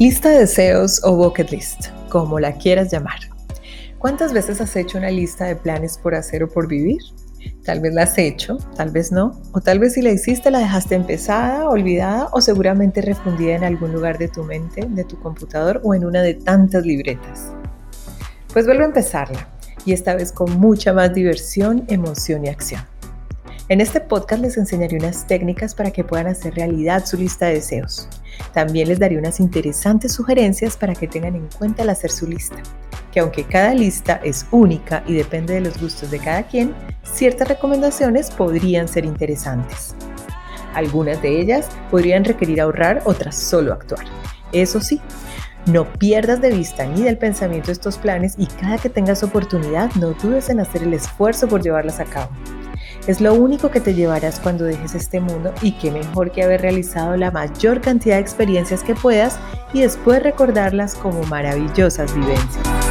Lista de deseos o bucket list, como la quieras llamar. ¿Cuántas veces has hecho una lista de planes por hacer o por vivir? Tal vez la has hecho, tal vez no, o tal vez si la hiciste la dejaste empezada, olvidada o seguramente refundida en algún lugar de tu mente, de tu computador o en una de tantas libretas. Pues vuelvo a empezarla y esta vez con mucha más diversión, emoción y acción. En este podcast les enseñaré unas técnicas para que puedan hacer realidad su lista de deseos. También les daré unas interesantes sugerencias para que tengan en cuenta al hacer su lista, que aunque cada lista es única y depende de los gustos de cada quien, ciertas recomendaciones podrían ser interesantes. Algunas de ellas podrían requerir ahorrar, otras solo actuar. Eso sí, no pierdas de vista ni del pensamiento estos planes y cada que tengas oportunidad no dudes en hacer el esfuerzo por llevarlas a cabo. Es lo único que te llevarás cuando dejes este mundo y qué mejor que haber realizado la mayor cantidad de experiencias que puedas y después recordarlas como maravillosas vivencias.